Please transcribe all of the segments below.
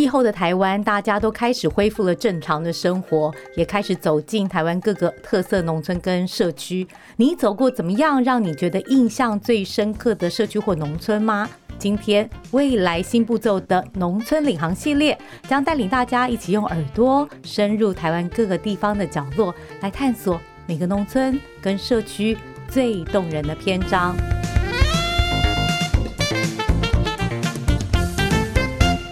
疫后的台湾，大家都开始恢复了正常的生活，也开始走进台湾各个特色农村跟社区。你走过怎么样？让你觉得印象最深刻的社区或农村吗？今天未来新步骤的农村领航系列，将带领大家一起用耳朵深入台湾各个地方的角落，来探索每个农村跟社区最动人的篇章。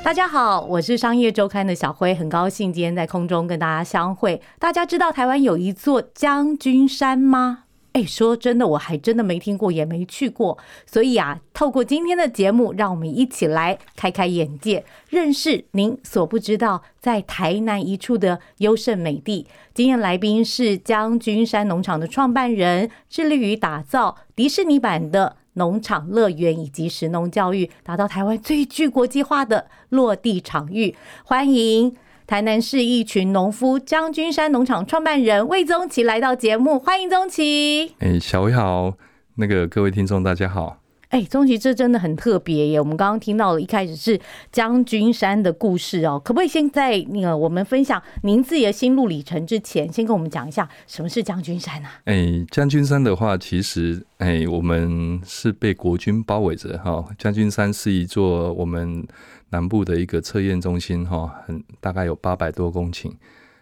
大家好，我是商业周刊的小辉，很高兴今天在空中跟大家相会。大家知道台湾有一座将军山吗？哎，说真的，我还真的没听过，也没去过。所以啊，透过今天的节目，让我们一起来开开眼界，认识您所不知道在台南一处的优胜美地。今天来宾是将军山农场的创办人，致力于打造迪士尼版的。农场乐园以及食农教育，达到台湾最具国际化的落地场域。欢迎台南市一群农夫将军山农场创办人魏宗奇来到节目，欢迎宗奇。哎，小薇好，那个各位听众大家好。哎，钟奇，这真的很特别耶！我们刚刚听到了一开始是将军山的故事哦，可不可以先在那个我们分享您自己的心路里程之前，先跟我们讲一下什么是将军山呢？哎，将军山的话，其实哎，我们是被国军包围着哈。将军山是一座我们南部的一个测验中心哈，很大概有八百多公顷。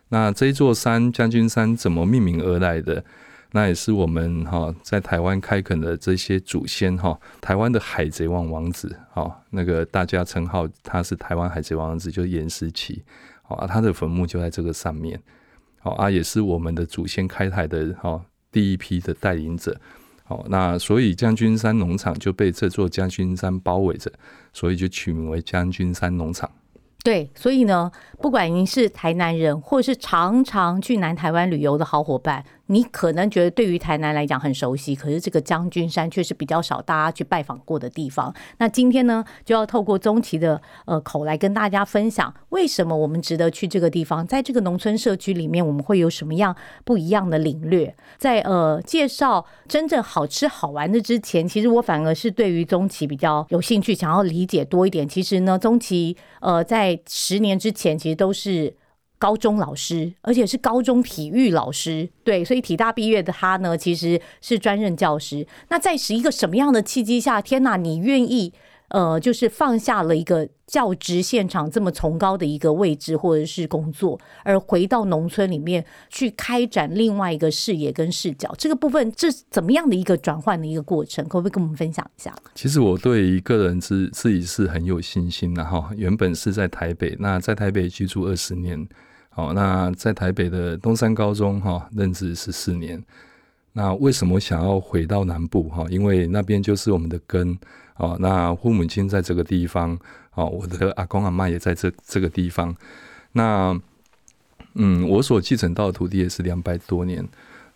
那这一座山将军山怎么命名而来的？那也是我们哈在台湾开垦的这些祖先哈，台湾的海贼王王子哈，那个大家称号他是台湾海贼王子，就是严思齐，好，他的坟墓就在这个上面，好啊，也是我们的祖先开台的哈第一批的带领者，好，那所以将军山农场就被这座将军山包围着，所以就取名为将军山农场。对，所以呢，不管您是台南人，或是常常去南台湾旅游的好伙伴。你可能觉得对于台南来讲很熟悉，可是这个将军山却是比较少大家去拜访过的地方。那今天呢，就要透过钟奇的呃口来跟大家分享，为什么我们值得去这个地方？在这个农村社区里面，我们会有什么样不一样的领略？在呃介绍真正好吃好玩的之前，其实我反而是对于钟奇比较有兴趣，想要理解多一点。其实呢，钟奇呃在十年之前，其实都是。高中老师，而且是高中体育老师，对，所以体大毕业的他呢，其实是专任教师。那在是一个什么样的契机下？天哪，你愿意？呃，就是放下了一个教职现场这么崇高的一个位置或者是工作，而回到农村里面去开展另外一个视野跟视角。这个部分这怎么样的一个转换的一个过程？可不可以跟我们分享一下？其实我对一个人自自己是很有信心的哈。原本是在台北，那在台北居住二十年，好，那在台北的东山高中哈任职十四年。那为什么想要回到南部哈？因为那边就是我们的根。哦，那父母亲在这个地方，哦，我的阿公阿妈也在这这个地方。那，嗯，我所继承到的土地也是两百多年。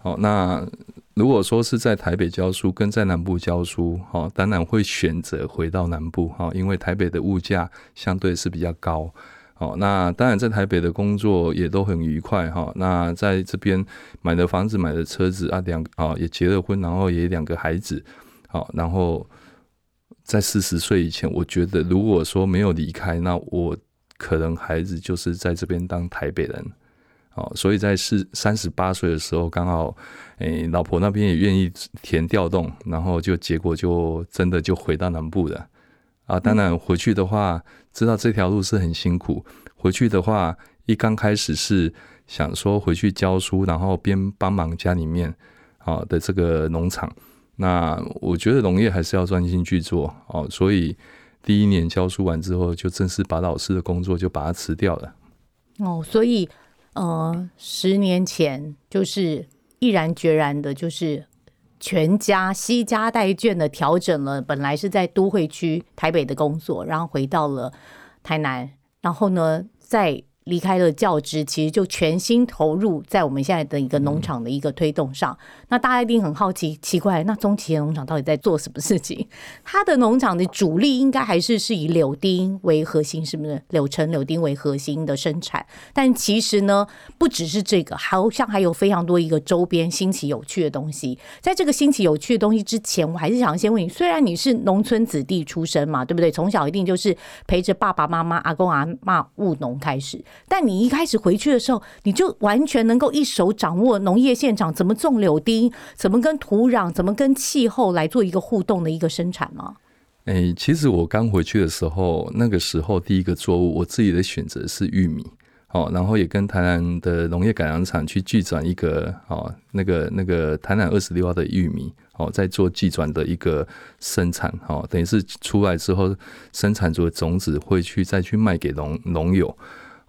哦，那如果说是在台北教书，跟在南部教书，哦，当然会选择回到南部，哈，因为台北的物价相对是比较高。哦，那当然在台北的工作也都很愉快，哈。那在这边买的房子、买的车子啊，两啊也结了婚，然后也两个孩子，好，然后。在四十岁以前，我觉得如果说没有离开，那我可能孩子就是在这边当台北人，哦，所以在四三十八岁的时候，刚好，诶，老婆那边也愿意填调动，然后就结果就真的就回到南部了，啊，当然回去的话，知道这条路是很辛苦，回去的话，一刚开始是想说回去教书，然后边帮忙家里面啊的这个农场。那我觉得农业还是要专心去做哦，所以第一年教书完之后，就正式把老师的工作就把它辞掉了。哦，所以呃，十年前就是毅然决然的，就是全家惜家带眷的调整了，本来是在都会区台北的工作，然后回到了台南，然后呢，在离开了教职，其实就全心投入在我们现在的一个农场的一个推动上。那大家一定很好奇，奇怪，那中旗的农场到底在做什么事情？它的农场的主力应该还是是以柳丁为核心，是不是？柳橙、柳丁为核心的生产。但其实呢，不只是这个，好像还有非常多一个周边新奇有趣的东西。在这个新奇有趣的东西之前，我还是想先问你：虽然你是农村子弟出身嘛，对不对？从小一定就是陪着爸爸妈妈、阿公阿妈务农开始。但你一开始回去的时候，你就完全能够一手掌握农业现场怎么种柳丁，怎么跟土壤、怎么跟气候来做一个互动的一个生产吗？哎，其实我刚回去的时候，那个时候第一个作物，我自己的选择是玉米，哦，然后也跟台南的农业改良场去寄转一个哦，那个那个台南二十六号的玉米，哦，在做寄转的一个生产，哦，等于是出来之后生产出的种子会去再去卖给农农友。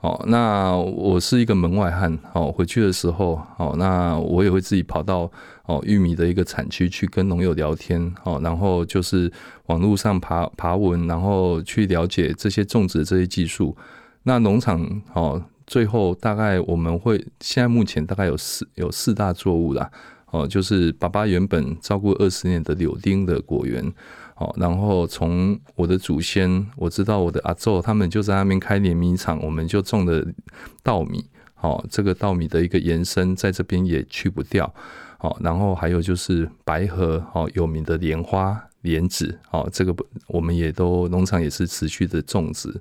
哦，那我是一个门外汉。哦，回去的时候，哦，那我也会自己跑到哦玉米的一个产区去跟农友聊天。哦，然后就是网络上爬爬文，然后去了解这些种植的这些技术。那农场哦，最后大概我们会现在目前大概有四有四大作物啦。哦，就是爸爸原本照顾二十年的柳丁的果园。哦，然后从我的祖先，我知道我的阿祖他们就在那边开碾米厂，我们就种的稻米。好，这个稻米的一个延伸，在这边也去不掉。好，然后还有就是白河，哦，有名的莲花、莲子，哦，这个我们也都农场也是持续的种植。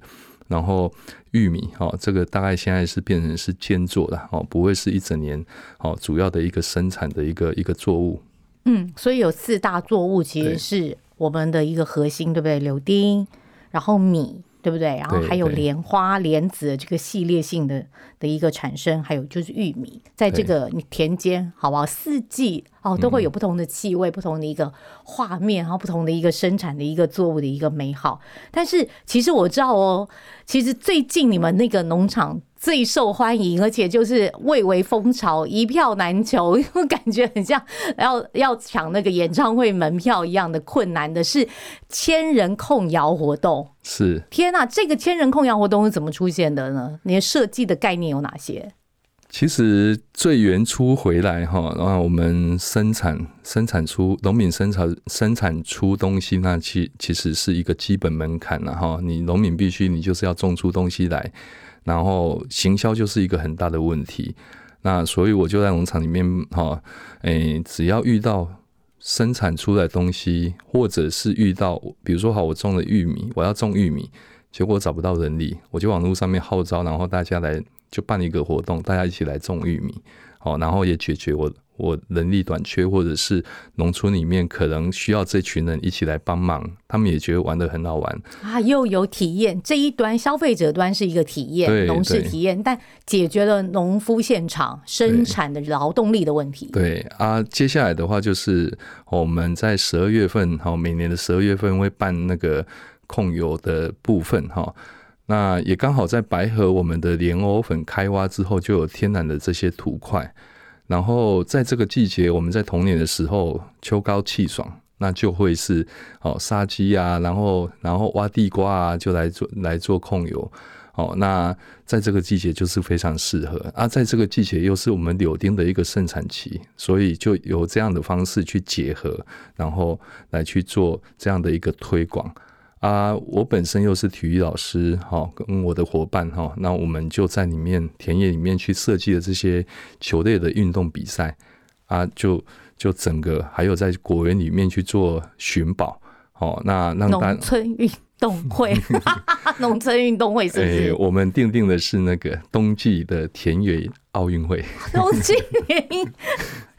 然后玉米，哦，这个大概现在是变成是兼做的，哦，不会是一整年，哦，主要的一个生产的一个一个作物。嗯，所以有四大作物其实是。我们的一个核心，对不对？柳丁，然后米，对不对？然后还有莲花、莲子这个系列性的的一个产生，还有就是玉米，在这个田间，好不好？四季哦，都会有不同的气味，不同的一个画面，然后不同的一个生产的一个作物的一个美好。但是其实我知道哦，其实最近你们那个农场。最受欢迎，而且就是蔚为风潮，一票难求，感觉很像要要抢那个演唱会门票一样的困难的是千人控窑活动。是，天哪，这个千人控窑活动是怎么出现的呢？你的设计的概念有哪些？其实最原初回来哈，然后我们生产生产出农民生产生产出东西，那其其实是一个基本门槛了哈。你农民必须你就是要种出东西来。然后行销就是一个很大的问题，那所以我就在农场里面哈，诶，只要遇到生产出来东西，或者是遇到，比如说好，我种了玉米，我要种玉米，结果找不到人力，我就网络上面号召，然后大家来就办一个活动，大家一起来种玉米，好，然后也解决我。我人力短缺，或者是农村里面可能需要这群人一起来帮忙，他们也觉得玩的很好玩啊，又有体验。这一端消费者端是一个体验，农事体验，但解决了农夫现场生产的劳动力的问题。对啊，接下来的话就是我们在十二月份，哈，每年的十二月份会办那个控油的部分，哈，那也刚好在白河，我们的莲藕粉开挖之后，就有天然的这些土块。然后在这个季节，我们在童年的时候，秋高气爽，那就会是哦杀鸡啊，然后然后挖地瓜啊，就来做来做控油，哦，那在这个季节就是非常适合啊，在这个季节又是我们柳丁的一个盛产期，所以就有这样的方式去结合，然后来去做这样的一个推广。啊，我本身又是体育老师，哈，跟我的伙伴哈，那我们就在里面田野里面去设计了这些球类的运动比赛，啊，就就整个还有在果园里面去做寻宝，哦，那让农村运动会，农村运动会是不是？我们定定的是那个冬季的田野奥运会，冬季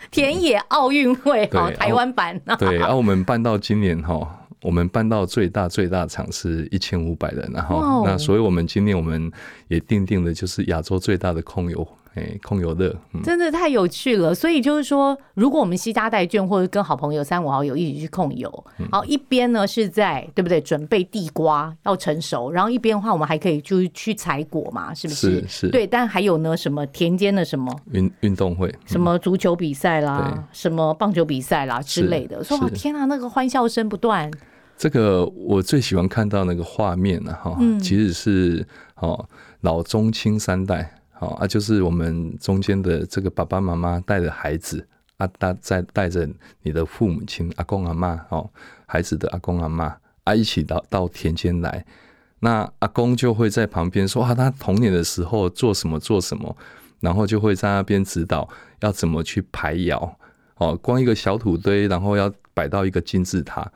田野奥运会，好，台湾版，对，然 后我们办到今年哈。我们办到最大最大场是一千五百人，然后那所以我们今年我们也定定的就是亚洲最大的控油，哎，控油乐，真的太有趣了。所以就是说，如果我们西家带券或者跟好朋友三五好友一起去控油，然后一边呢是在对不对？准备地瓜要成熟，然后一边的话我们还可以就是去采果嘛，是不是？是。对，但还有呢，什么田间的什么运运动会，什么足球比赛啦，什么棒球比赛啦之类的。说天啊，那个欢笑声不断。这个我最喜欢看到那个画面了哈，其实是哦，老中青三代，好啊，就是我们中间的这个爸爸妈妈带着孩子啊，带在带着你的父母亲阿公阿妈哦，孩子的阿公阿妈啊，一起到到田间来。那阿公就会在旁边说啊，他童年的时候做什么做什么，然后就会在那边指导要怎么去排窑。哦，光一个小土堆，然后要摆到一个金字塔，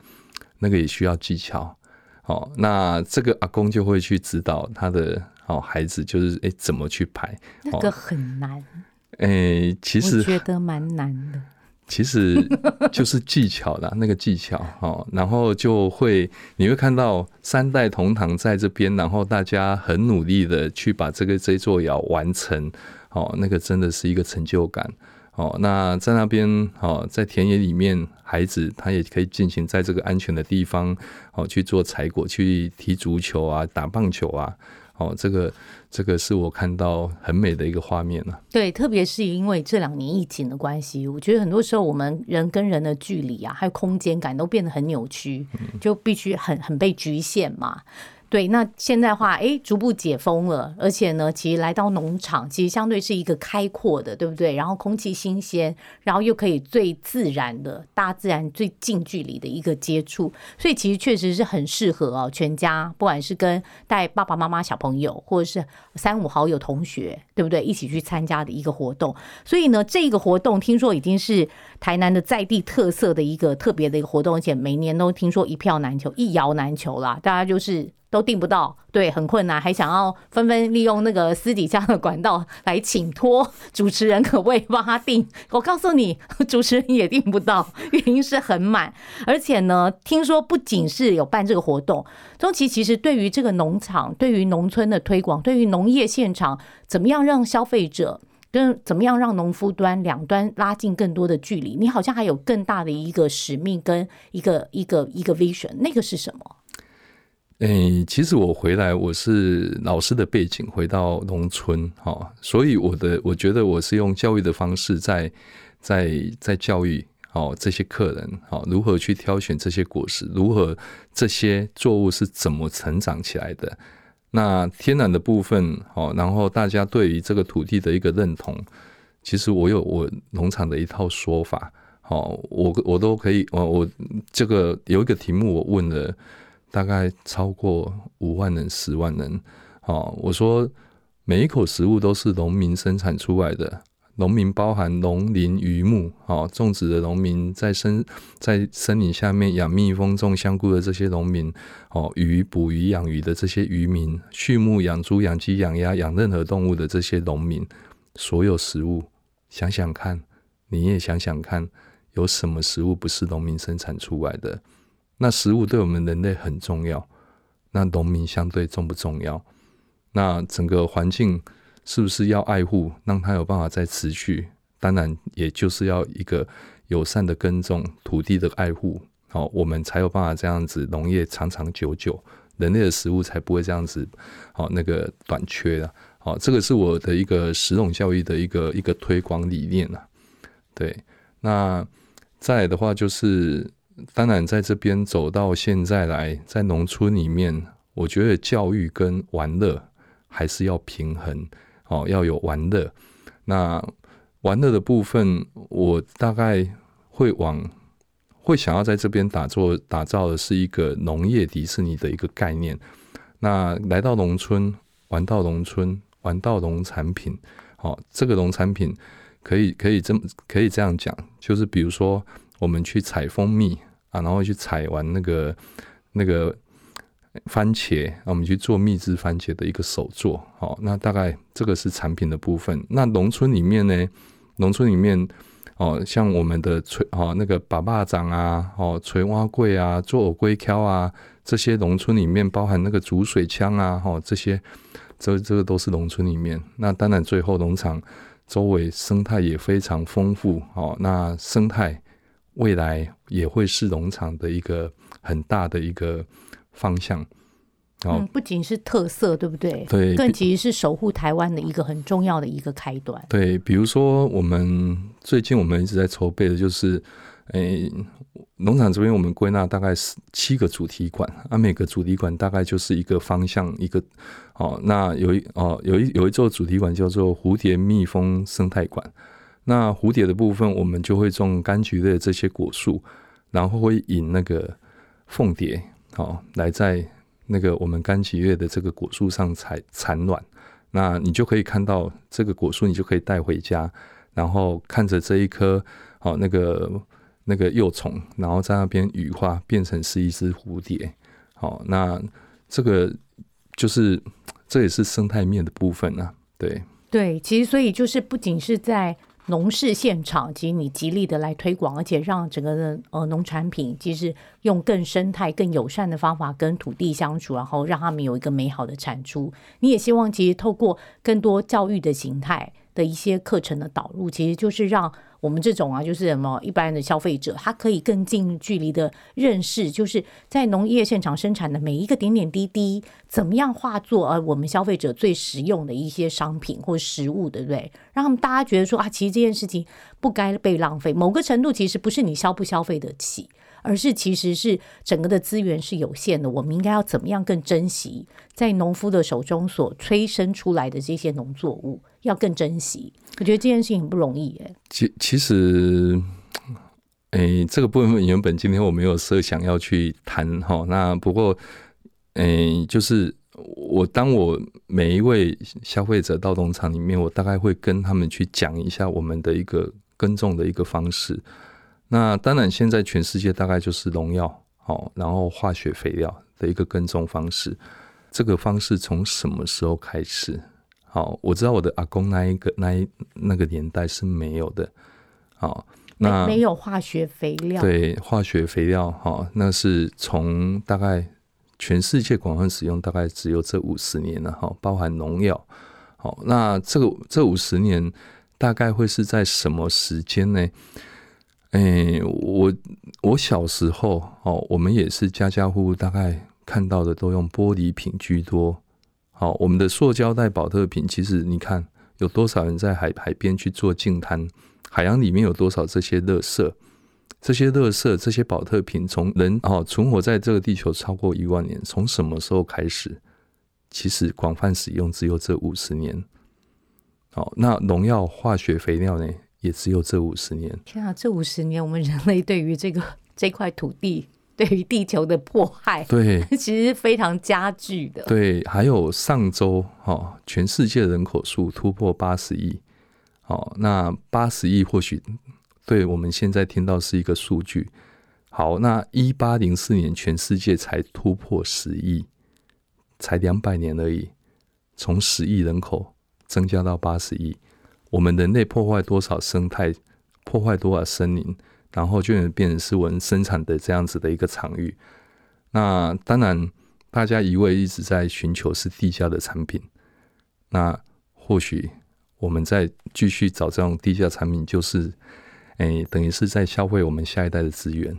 那个也需要技巧。哦，那这个阿公就会去指导他的哦孩子，就是哎怎么去排。那个很难。哎，其实觉得蛮难的。其实就是技巧啦，那个技巧哦，然后就会你会看到三代同堂在这边，然后大家很努力的去把这个这座窑完成，哦，那个真的是一个成就感哦。那在那边哦，在田野里面，孩子他也可以进行在这个安全的地方哦去做采果，去踢足球啊，打棒球啊。哦，这个这个是我看到很美的一个画面了。对，特别是因为这两年疫情的关系，我觉得很多时候我们人跟人的距离啊，还有空间感都变得很扭曲，就必须很很被局限嘛。对，那现在话，哎，逐步解封了，而且呢，其实来到农场，其实相对是一个开阔的，对不对？然后空气新鲜，然后又可以最自然的大自然最近距离的一个接触，所以其实确实是很适合哦，全家不管是跟带爸爸妈妈、小朋友，或者是三五好友、同学，对不对？一起去参加的一个活动。所以呢，这个活动听说已经是台南的在地特色的一个特别的一个活动，而且每年都听说一票难求，一摇难求啦，大家就是。都订不到，对，很困难，还想要纷纷利用那个私底下的管道来请托主持人，可不可以帮他订？我告诉你，主持人也订不到，原因是很满。而且呢，听说不仅是有办这个活动，中期其实对于这个农场、对于农村的推广、对于农业现场，怎么样让消费者跟怎么样让农夫端两端拉近更多的距离，你好像还有更大的一个使命跟一个一个一个 vision，那个是什么？诶，其实我回来我是老师的背景，回到农村哈，所以我的我觉得我是用教育的方式在在在教育哦这些客人哦如何去挑选这些果实，如何这些作物是怎么成长起来的。那天然的部分哦，然后大家对于这个土地的一个认同，其实我有我农场的一套说法，哦，我我都可以，我我这个有一个题目我问了。大概超过五万人、十万人。哦，我说每一口食物都是农民生产出来的。农民包含农林渔牧，哦，种植的农民在森在森林下面养蜜蜂、种香菇的这些农民，哦，鱼捕鱼养鱼的这些渔民，畜牧养猪、养鸡、养鸭、养任何动物的这些农民，所有食物，想想看，你也想想看，有什么食物不是农民生产出来的？那食物对我们人类很重要，那农民相对重不重要？那整个环境是不是要爱护，让它有办法再持续？当然，也就是要一个友善的耕种、土地的爱护，好，我们才有办法这样子农业长长久久，人类的食物才不会这样子好那个短缺的。好，这个是我的一个食农教育的一个一个推广理念啊。对，那再来的话就是。当然，在这边走到现在来，在农村里面，我觉得教育跟玩乐还是要平衡哦，要有玩乐。那玩乐的部分，我大概会往会想要在这边打做打造的是一个农业迪士尼的一个概念。那来到农村，玩到农村，玩到农产品，好，这个农产品可以可以这么可以这样讲，就是比如说我们去采蜂蜜。啊，然后去采完那个那个番茄，我们去做蜜汁番茄的一个手作。好，那大概这个是产品的部分。那农村里面呢，农村里面哦，像我们的锤哦那个把把掌啊，哦锤蛙柜啊，做藕龟壳啊，这些农村里面包含那个煮水枪啊，哦这些这这个都是农村里面。那当然最后农场周围生态也非常丰富。哦，那生态。未来也会是农场的一个很大的一个方向，嗯，不仅是特色，对不对？对，更其实是守护台湾的一个很重要的一个开端。对，比如说我们最近我们一直在筹备的就是，诶，农场这边我们归纳大概是七个主题馆，啊，每个主题馆大概就是一个方向，一个哦，那有一哦有一有一座主题馆叫做蝴蝶蜜蜂生态馆，那蝴蝶的部分我们就会种柑橘类的这些果树，然后会引那个凤蝶哦来在那个我们柑橘类的这个果树上产产卵，那你就可以看到这个果树，你就可以带回家，然后看着这一颗哦那个。那个幼虫，然后在那边羽化，变成是一只蝴蝶。好，那这个就是这也是生态面的部分啊。对对，其实所以就是不仅是在农事现场，其实你极力的来推广，而且让整个的呃农产品，其实用更生态、更友善的方法跟土地相处，然后让他们有一个美好的产出。你也希望其实透过更多教育的形态的一些课程的导入，其实就是让。我们这种啊，就是什么一般的消费者，他可以更近距离的认识，就是在农业现场生产的每一个点点滴滴，怎么样化作呃我们消费者最实用的一些商品或食物，对不对？让他们大家觉得说啊，其实这件事情不该被浪费。某个程度，其实不是你消不消费得起。而是其实是整个的资源是有限的，我们应该要怎么样更珍惜在农夫的手中所催生出来的这些农作物，要更珍惜。我觉得这件事情很不容易，哎。其其实，诶，这个部分原本今天我没有设想要去谈哈。那不过，诶，就是我当我每一位消费者到农场里面，我大概会跟他们去讲一下我们的一个耕种的一个方式。那当然，现在全世界大概就是农药，好，然后化学肥料的一个耕种方式。这个方式从什么时候开始？好，我知道我的阿公那一个那一那个年代是没有的。好，那没有化学肥料。对，化学肥料，哈，那是从大概全世界广泛使用，大概只有这五十年了，哈，包含农药。好，那这个这五十年大概会是在什么时间呢？哎，我我小时候哦，我们也是家家户户大概看到的都用玻璃瓶居多。好，我们的塑胶袋、保特瓶，其实你看有多少人在海海边去做净滩？海洋里面有多少这些垃圾？这些垃圾、这些保特瓶，从人哦存活在这个地球超过一万年，从什么时候开始？其实广泛使用只有这五十年。好，那农药、化学肥料呢？也只有这五十年。天啊，这五十年，我们人类对于这个这块土地，对于地球的迫害，对，其实非常加剧的。对，还有上周哈，全世界人口数突破八十亿。好，那八十亿或许对我们现在听到是一个数据。好，那一八零四年全世界才突破十亿，才两百年而已，从十亿人口增加到八十亿。我们人类破坏多少生态，破坏多少森林，然后就能变成是我们生产的这样子的一个场域。那当然，大家一味一直在寻求是地下的产品。那或许我们在继续找这种地价产品，就是诶，等于是在消费我们下一代的资源。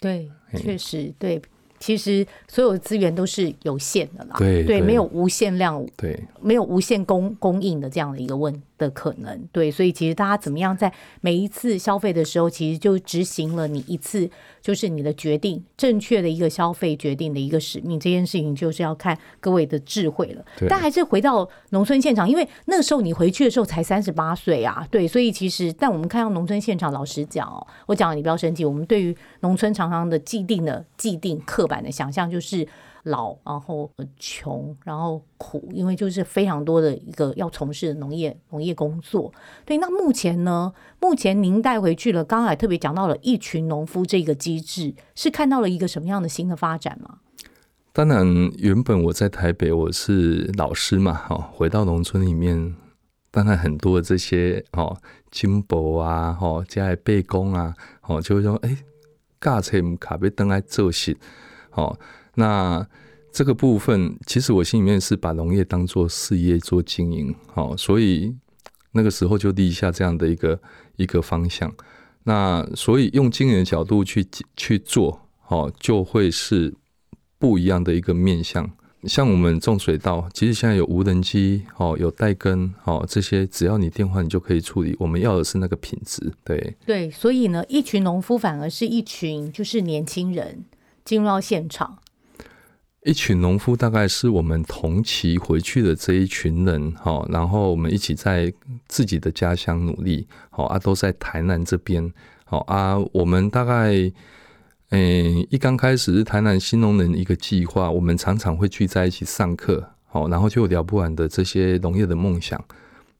对，确实对。其实所有资源都是有限的啦，对对，没有无限量，对，没有无限供供应的这样的一个问的可能，对，所以其实大家怎么样在每一次消费的时候，其实就执行了你一次就是你的决定正确的一个消费决定的一个使命，这件事情就是要看各位的智慧了。但还是回到农村现场，因为那个时候你回去的时候才三十八岁啊，对，所以其实但我们看到农村现场，老实讲哦，我讲你不要生气，我们对于农村常常的既定的既定刻板的想象就是老，然后穷，然后苦，因为就是非常多的一个要从事农业农业工作。对，那目前呢？目前您带回去了，刚才特别讲到了一群农夫这个机制，是看到了一个什么样的新的发展吗？当然，原本我在台北，我是老师嘛，哈，回到农村里面，当然很多这些哦，金箔啊，哦，加来背工啊，哦，就会说，哎。驾车卡被登来做事，哦，那这个部分其实我心里面是把农业当做事业做经营，好，所以那个时候就立下这样的一个一个方向。那所以用经营的角度去去做，好，就会是不一样的一个面向。像我们种水稻，其实现在有无人机，哦，有带根，哦，这些只要你电话，你就可以处理。我们要的是那个品质，对对，所以呢，一群农夫反而是一群就是年轻人进入到现场。一群农夫大概是我们同期回去的这一群人，哈，然后我们一起在自己的家乡努力，好啊，都在台南这边，好啊，我们大概。嗯，一刚开始是台南新农人一个计划，我们常常会聚在一起上课，好，然后就聊不完的这些农业的梦想，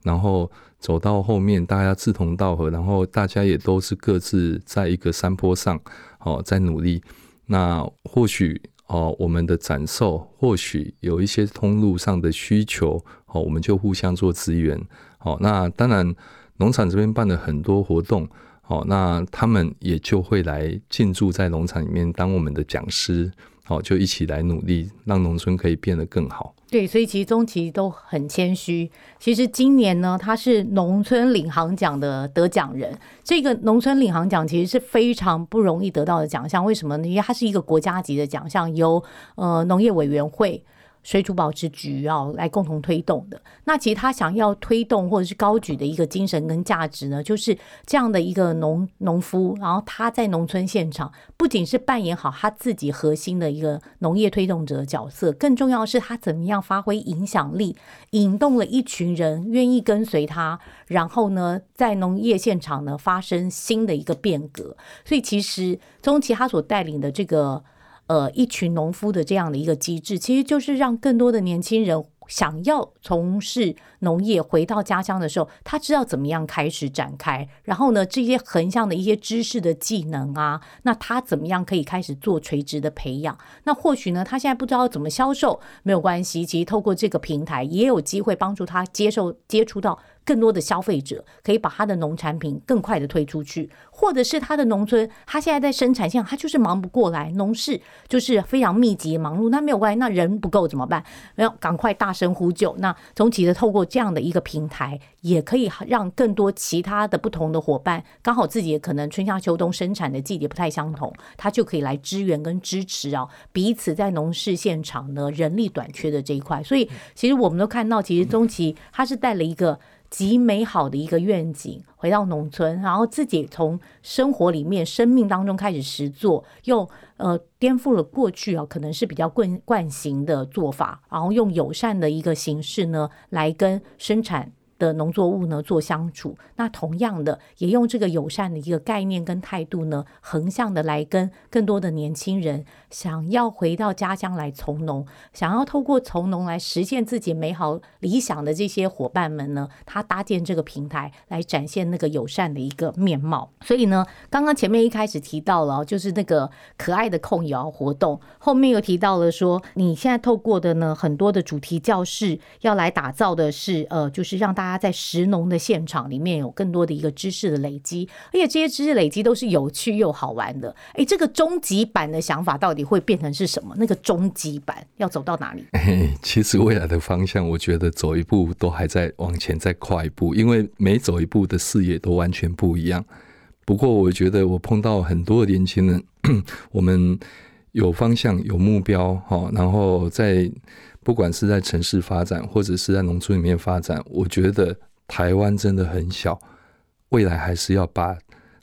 然后走到后面，大家志同道合，然后大家也都是各自在一个山坡上，哦，在努力。那或许哦，我们的展售或许有一些通路上的需求，哦，我们就互相做资源。哦，那当然农场这边办了很多活动。哦，那他们也就会来进驻在农场里面当我们的讲师，好，就一起来努力，让农村可以变得更好。对，所以其实中期都很谦虚。其实今年呢，他是农村领航奖的得奖人。这个农村领航奖其实是非常不容易得到的奖项，为什么呢？因为它是一个国家级的奖项，由呃农业委员会。水土保持局要来共同推动的，那其实他想要推动或者是高举的一个精神跟价值呢，就是这样的一个农农夫，然后他在农村现场不仅是扮演好他自己核心的一个农业推动者的角色，更重要的是他怎么样发挥影响力，引动了一群人愿意跟随他，然后呢，在农业现场呢发生新的一个变革。所以其实中期他所带领的这个。呃，一群农夫的这样的一个机制，其实就是让更多的年轻人想要从事农业，回到家乡的时候，他知道怎么样开始展开。然后呢，这些横向的一些知识的技能啊，那他怎么样可以开始做垂直的培养？那或许呢，他现在不知道怎么销售，没有关系，其实透过这个平台，也有机会帮助他接受接触到。更多的消费者可以把他的农产品更快的推出去，或者是他的农村，他现在在生产线，他就是忙不过来，农事就是非常密集忙碌，那没有关系，那人不够怎么办？要赶快大声呼救。那从其的透过这样的一个平台，也可以让更多其他的不同的伙伴，刚好自己也可能春夏秋冬生产的季节不太相同，他就可以来支援跟支持啊，彼此在农事现场呢人力短缺的这一块。所以其实我们都看到，其实中期他是带了一个。极美好的一个愿景，回到农村，然后自己从生活里面、生命当中开始实做，又呃颠覆了过去啊，可能是比较惯惯行的做法，然后用友善的一个形式呢，来跟生产。的农作物呢做相处，那同样的也用这个友善的一个概念跟态度呢，横向的来跟更多的年轻人想要回到家乡来从农，想要透过从农来实现自己美好理想的这些伙伴们呢，他搭建这个平台来展现那个友善的一个面貌。所以呢，刚刚前面一开始提到了，就是那个可爱的控窑活动，后面又提到了说，你现在透过的呢很多的主题教室要来打造的是，呃，就是让大家在食农的现场里面有更多的一个知识的累积，而且这些知识累积都是有趣又好玩的。哎，这个终极版的想法到底你会变成是什么？那个终极版要走到哪里？其实未来的方向，我觉得走一步都还在往前再跨一步，因为每走一步的视野都完全不一样。不过，我觉得我碰到很多年轻人，我们有方向、有目标，哈，然后在。不管是在城市发展，或者是在农村里面发展，我觉得台湾真的很小，未来还是要把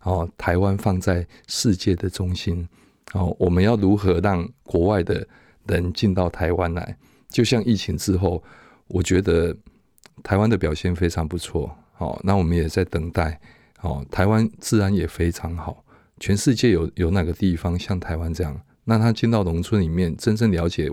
哦台湾放在世界的中心。哦，我们要如何让国外的人进到台湾来？就像疫情之后，我觉得台湾的表现非常不错。好，那我们也在等待。哦，台湾自然也非常好。全世界有有哪个地方像台湾这样？那他进到农村里面，真正了解。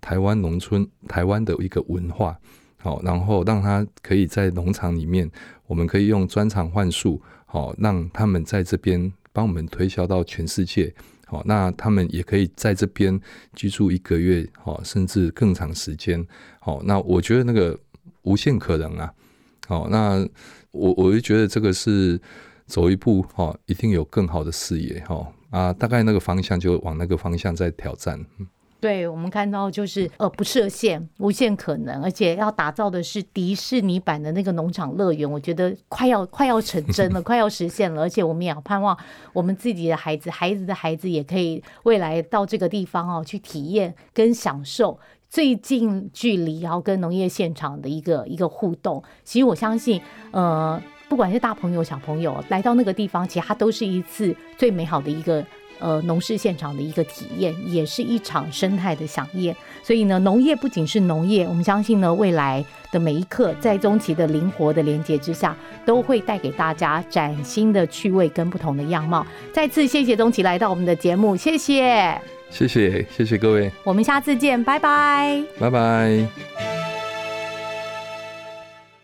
台湾农村，台湾的一个文化，好，然后让他可以在农场里面，我们可以用专场幻术，好，让他们在这边帮我们推销到全世界，哦，那他们也可以在这边居住一个月，哦，甚至更长时间，哦，那我觉得那个无限可能啊，哦，那我我就觉得这个是走一步，哦，一定有更好的视野，哦，啊，大概那个方向就往那个方向在挑战，嗯。对我们看到就是呃不设限，无限可能，而且要打造的是迪士尼版的那个农场乐园，我觉得快要快要成真了，快要实现了，而且我们也要盼望我们自己的孩子、孩子的孩子也可以未来到这个地方哦去体验跟享受。最近距离，然后跟农业现场的一个一个互动。其实我相信，呃，不管是大朋友小朋友来到那个地方，其实它都是一次最美好的一个呃农事现场的一个体验，也是一场生态的飨宴。所以呢，农业不仅是农业，我们相信呢，未来的每一刻，在中期的灵活的连接之下，都会带给大家崭新的趣味跟不同的样貌。再次谢谢钟奇来到我们的节目，谢谢。谢谢，谢谢各位，我们下次见，拜拜，拜拜。